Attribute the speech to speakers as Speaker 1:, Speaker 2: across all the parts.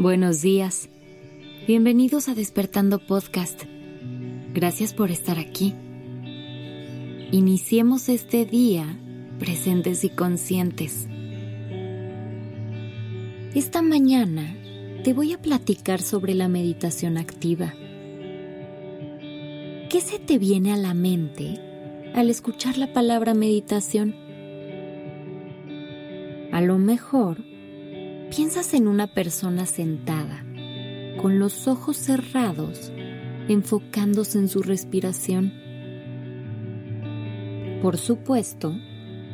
Speaker 1: Buenos días. Bienvenidos a Despertando Podcast. Gracias por estar aquí. Iniciemos este día presentes y conscientes. Esta mañana te voy a platicar sobre la meditación activa. ¿Qué se te viene a la mente al escuchar la palabra meditación? A lo mejor piensas en una persona sentada, con los ojos cerrados, enfocándose en su respiración. Por supuesto,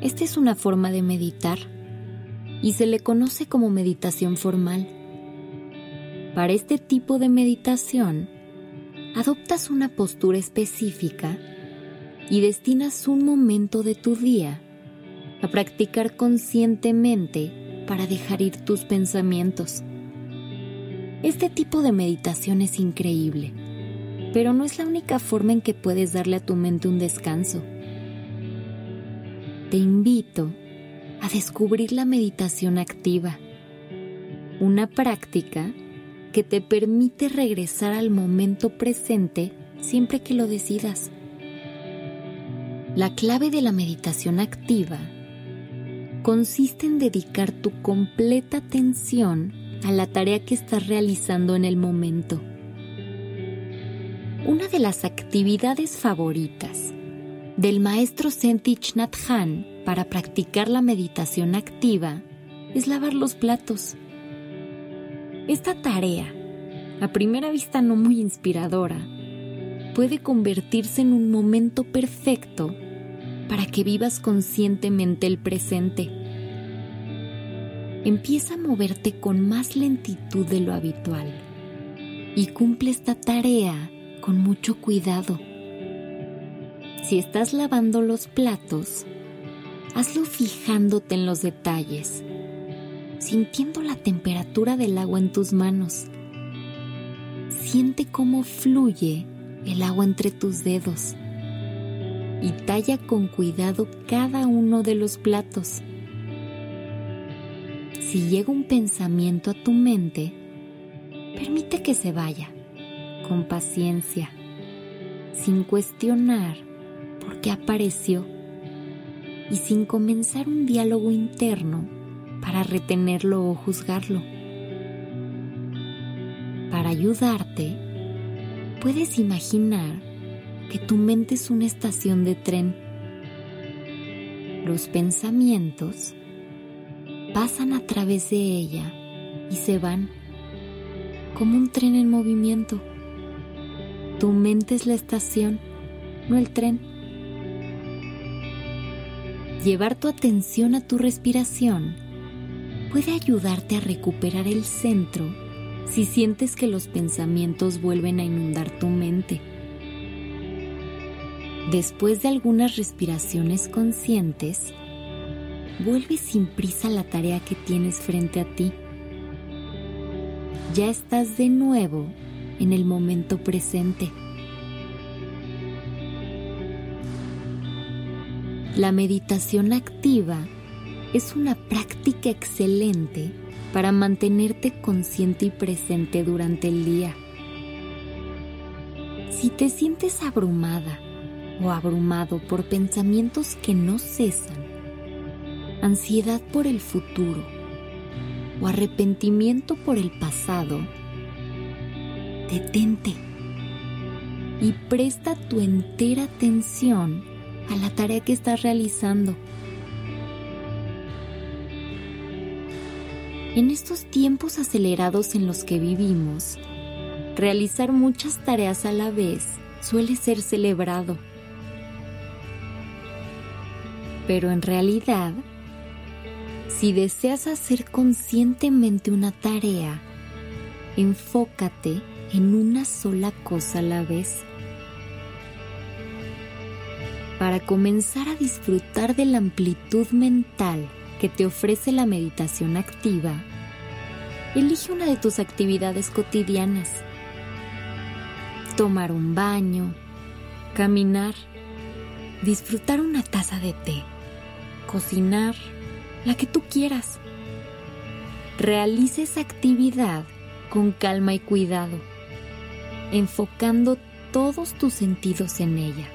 Speaker 1: esta es una forma de meditar y se le conoce como meditación formal. Para este tipo de meditación, adoptas una postura específica y destinas un momento de tu día a practicar conscientemente para dejar ir tus pensamientos. Este tipo de meditación es increíble, pero no es la única forma en que puedes darle a tu mente un descanso. Te invito a descubrir la meditación activa, una práctica que te permite regresar al momento presente siempre que lo decidas. La clave de la meditación activa consiste en dedicar tu completa atención a la tarea que estás realizando en el momento. Una de las actividades favoritas del maestro Sentich Nhat para practicar la meditación activa es lavar los platos. Esta tarea, a primera vista no muy inspiradora, puede convertirse en un momento perfecto para que vivas conscientemente el presente. Empieza a moverte con más lentitud de lo habitual y cumple esta tarea con mucho cuidado. Si estás lavando los platos, hazlo fijándote en los detalles, sintiendo la temperatura del agua en tus manos. Siente cómo fluye el agua entre tus dedos y talla con cuidado cada uno de los platos. Si llega un pensamiento a tu mente, permite que se vaya, con paciencia, sin cuestionar por qué apareció y sin comenzar un diálogo interno para retenerlo o juzgarlo. Para ayudarte, puedes imaginar que tu mente es una estación de tren. Los pensamientos pasan a través de ella y se van como un tren en movimiento. Tu mente es la estación, no el tren. Llevar tu atención a tu respiración puede ayudarte a recuperar el centro si sientes que los pensamientos vuelven a inundar tu mente. Después de algunas respiraciones conscientes, vuelve sin prisa a la tarea que tienes frente a ti. Ya estás de nuevo en el momento presente. La meditación activa es una práctica excelente para mantenerte consciente y presente durante el día. Si te sientes abrumada, o abrumado por pensamientos que no cesan, ansiedad por el futuro o arrepentimiento por el pasado, detente y presta tu entera atención a la tarea que estás realizando. En estos tiempos acelerados en los que vivimos, realizar muchas tareas a la vez suele ser celebrado pero en realidad, si deseas hacer conscientemente una tarea, enfócate en una sola cosa a la vez. Para comenzar a disfrutar de la amplitud mental que te ofrece la meditación activa, elige una de tus actividades cotidianas. Tomar un baño, caminar, disfrutar una taza de té cocinar, la que tú quieras. Realice esa actividad con calma y cuidado, enfocando todos tus sentidos en ella,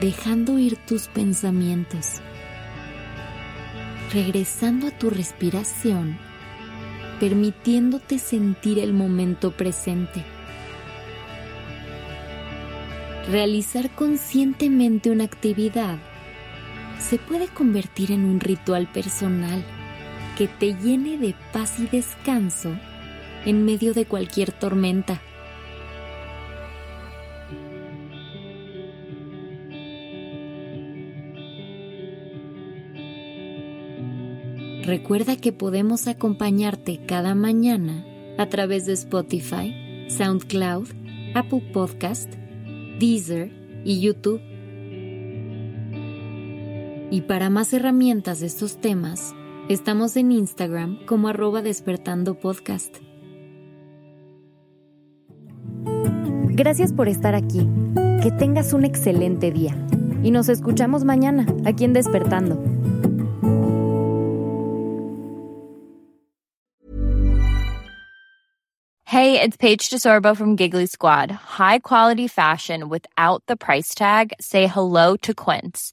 Speaker 1: dejando ir tus pensamientos, regresando a tu respiración, permitiéndote sentir el momento presente. Realizar conscientemente una actividad se puede convertir en un ritual personal que te llene de paz y descanso en medio de cualquier tormenta. Recuerda que podemos acompañarte cada mañana a través de Spotify, SoundCloud, Apple Podcast, Deezer y YouTube. Y para más herramientas de estos temas, estamos en Instagram como arroba despertando podcast. Gracias por estar aquí. Que tengas un excelente día. Y nos escuchamos mañana aquí en Despertando.
Speaker 2: Hey, it's Paige DeSorbo from Giggly Squad. High quality fashion without the price tag. Say hello to Quince.